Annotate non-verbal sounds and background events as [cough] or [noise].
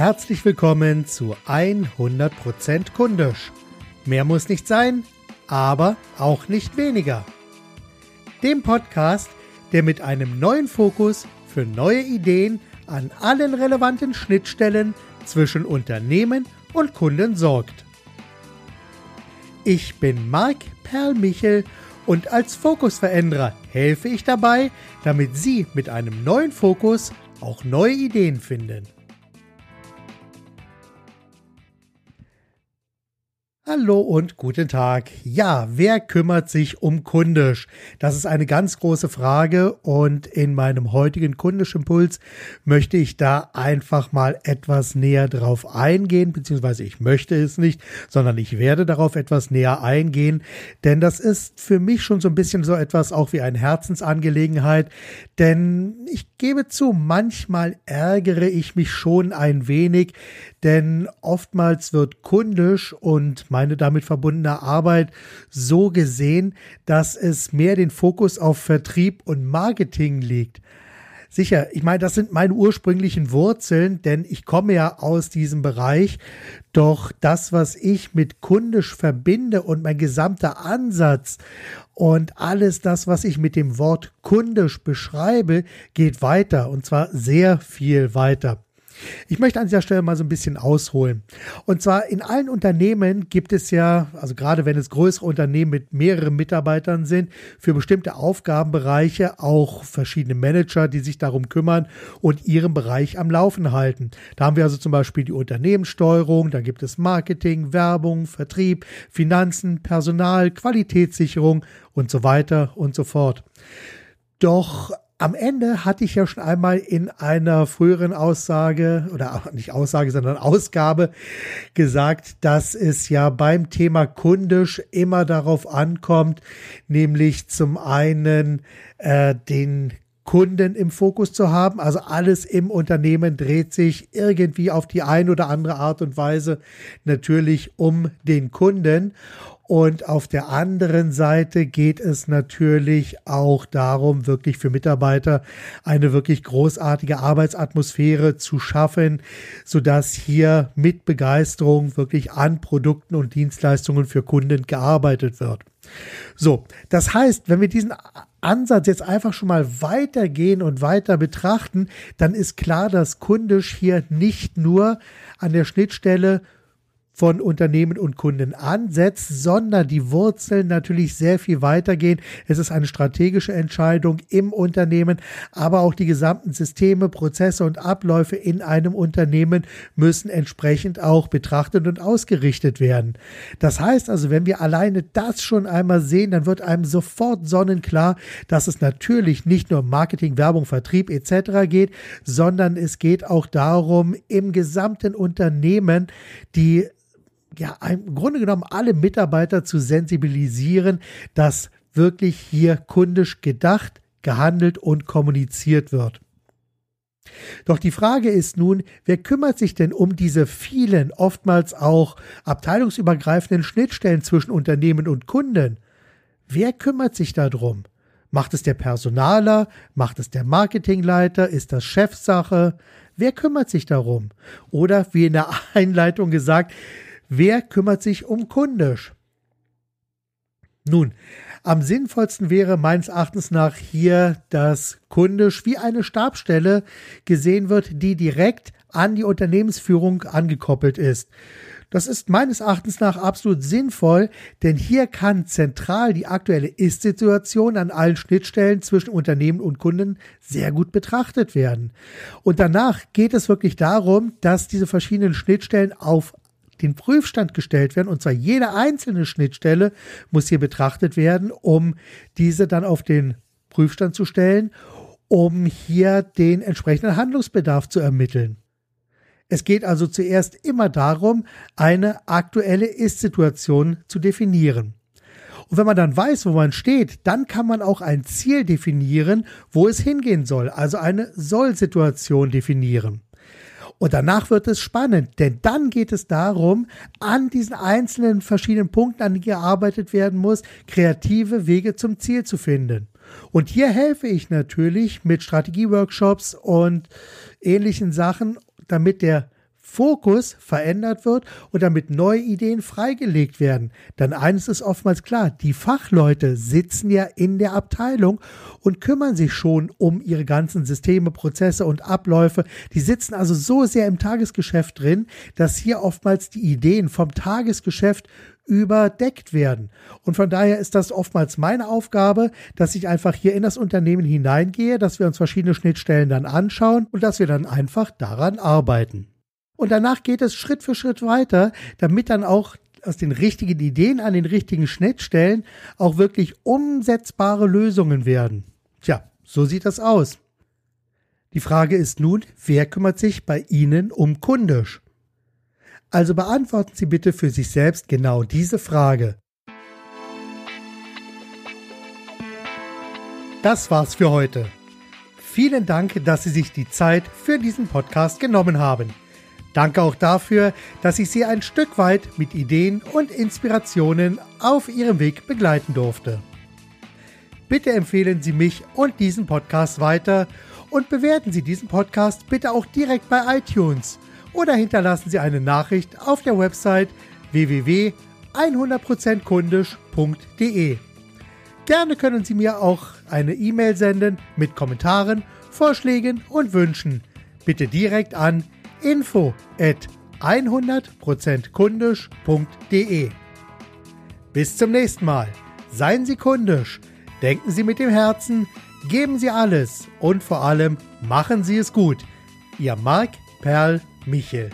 herzlich willkommen zu 100% Kundisch. Mehr muss nicht sein, aber auch nicht weniger. Dem Podcast, der mit einem neuen Fokus für neue Ideen an allen relevanten Schnittstellen zwischen Unternehmen und Kunden sorgt. Ich bin Marc Perlmichel und als Fokusveränderer helfe ich dabei, damit Sie mit einem neuen Fokus auch neue Ideen finden. Hallo und guten Tag. Ja, wer kümmert sich um Kundisch? Das ist eine ganz große Frage und in meinem heutigen Kundischimpuls möchte ich da einfach mal etwas näher drauf eingehen, beziehungsweise ich möchte es nicht, sondern ich werde darauf etwas näher eingehen, denn das ist für mich schon so ein bisschen so etwas auch wie eine Herzensangelegenheit, denn ich gebe zu, manchmal ärgere ich mich schon ein wenig, denn oftmals wird kundisch und meine damit verbundene Arbeit so gesehen, dass es mehr den Fokus auf Vertrieb und Marketing liegt. Sicher, ich meine, das sind meine ursprünglichen Wurzeln, denn ich komme ja aus diesem Bereich. Doch das, was ich mit kundisch verbinde und mein gesamter Ansatz und alles das, was ich mit dem Wort kundisch beschreibe, geht weiter und zwar sehr viel weiter. Ich möchte an dieser Stelle mal so ein bisschen ausholen. Und zwar in allen Unternehmen gibt es ja, also gerade wenn es größere Unternehmen mit mehreren Mitarbeitern sind, für bestimmte Aufgabenbereiche auch verschiedene Manager, die sich darum kümmern und ihren Bereich am Laufen halten. Da haben wir also zum Beispiel die Unternehmenssteuerung, dann gibt es Marketing, Werbung, Vertrieb, Finanzen, Personal, Qualitätssicherung und so weiter und so fort. Doch am Ende hatte ich ja schon einmal in einer früheren Aussage oder nicht Aussage, sondern Ausgabe gesagt, dass es ja beim Thema kundisch immer darauf ankommt, nämlich zum einen äh, den Kunden im Fokus zu haben. Also alles im Unternehmen dreht sich irgendwie auf die eine oder andere Art und Weise natürlich um den Kunden. Und auf der anderen Seite geht es natürlich auch darum, wirklich für Mitarbeiter eine wirklich großartige Arbeitsatmosphäre zu schaffen, sodass hier mit Begeisterung wirklich an Produkten und Dienstleistungen für Kunden gearbeitet wird. So, das heißt, wenn wir diesen Ansatz jetzt einfach schon mal weitergehen und weiter betrachten, dann ist klar, dass kundisch hier nicht nur an der Schnittstelle von Unternehmen und Kunden ansetzt, sondern die Wurzeln natürlich sehr viel weitergehen. Es ist eine strategische Entscheidung im Unternehmen, aber auch die gesamten Systeme, Prozesse und Abläufe in einem Unternehmen müssen entsprechend auch betrachtet und ausgerichtet werden. Das heißt also, wenn wir alleine das schon einmal sehen, dann wird einem sofort sonnenklar, dass es natürlich nicht nur Marketing, Werbung, Vertrieb etc. geht, sondern es geht auch darum, im gesamten Unternehmen die ja, im Grunde genommen alle Mitarbeiter zu sensibilisieren, dass wirklich hier kundisch gedacht, gehandelt und kommuniziert wird. Doch die Frage ist nun, wer kümmert sich denn um diese vielen, oftmals auch abteilungsübergreifenden Schnittstellen zwischen Unternehmen und Kunden? Wer kümmert sich darum? Macht es der Personaler? Macht es der Marketingleiter? Ist das Chefsache? Wer kümmert sich darum? Oder wie in der [laughs] Einleitung gesagt, Wer kümmert sich um Kundisch? Nun, am sinnvollsten wäre meines Erachtens nach hier, dass Kundisch wie eine Stabstelle gesehen wird, die direkt an die Unternehmensführung angekoppelt ist. Das ist meines Erachtens nach absolut sinnvoll, denn hier kann zentral die aktuelle Ist-Situation an allen Schnittstellen zwischen Unternehmen und Kunden sehr gut betrachtet werden. Und danach geht es wirklich darum, dass diese verschiedenen Schnittstellen auf den Prüfstand gestellt werden. Und zwar jede einzelne Schnittstelle muss hier betrachtet werden, um diese dann auf den Prüfstand zu stellen, um hier den entsprechenden Handlungsbedarf zu ermitteln. Es geht also zuerst immer darum, eine aktuelle Ist-Situation zu definieren. Und wenn man dann weiß, wo man steht, dann kann man auch ein Ziel definieren, wo es hingehen soll, also eine Soll-Situation definieren. Und danach wird es spannend, denn dann geht es darum, an diesen einzelnen verschiedenen Punkten, an die gearbeitet werden muss, kreative Wege zum Ziel zu finden. Und hier helfe ich natürlich mit Strategieworkshops und ähnlichen Sachen, damit der Fokus verändert wird und damit neue Ideen freigelegt werden. Denn eines ist oftmals klar, die Fachleute sitzen ja in der Abteilung und kümmern sich schon um ihre ganzen Systeme, Prozesse und Abläufe. Die sitzen also so sehr im Tagesgeschäft drin, dass hier oftmals die Ideen vom Tagesgeschäft überdeckt werden. Und von daher ist das oftmals meine Aufgabe, dass ich einfach hier in das Unternehmen hineingehe, dass wir uns verschiedene Schnittstellen dann anschauen und dass wir dann einfach daran arbeiten. Und danach geht es Schritt für Schritt weiter, damit dann auch aus den richtigen Ideen an den richtigen Schnittstellen auch wirklich umsetzbare Lösungen werden. Tja, so sieht das aus. Die Frage ist nun, wer kümmert sich bei Ihnen um Kundisch? Also beantworten Sie bitte für sich selbst genau diese Frage. Das war's für heute. Vielen Dank, dass Sie sich die Zeit für diesen Podcast genommen haben. Danke auch dafür, dass ich Sie ein Stück weit mit Ideen und Inspirationen auf Ihrem Weg begleiten durfte. Bitte empfehlen Sie mich und diesen Podcast weiter und bewerten Sie diesen Podcast bitte auch direkt bei iTunes – oder hinterlassen Sie eine Nachricht auf der Website www.100%kundisch.de. Gerne können Sie mir auch eine E-Mail senden mit Kommentaren, Vorschlägen und Wünschen. Bitte direkt an info at 100%kundisch.de. Bis zum nächsten Mal. Seien Sie kundisch, denken Sie mit dem Herzen, geben Sie alles und vor allem machen Sie es gut. Ihr Marc Perl Michel.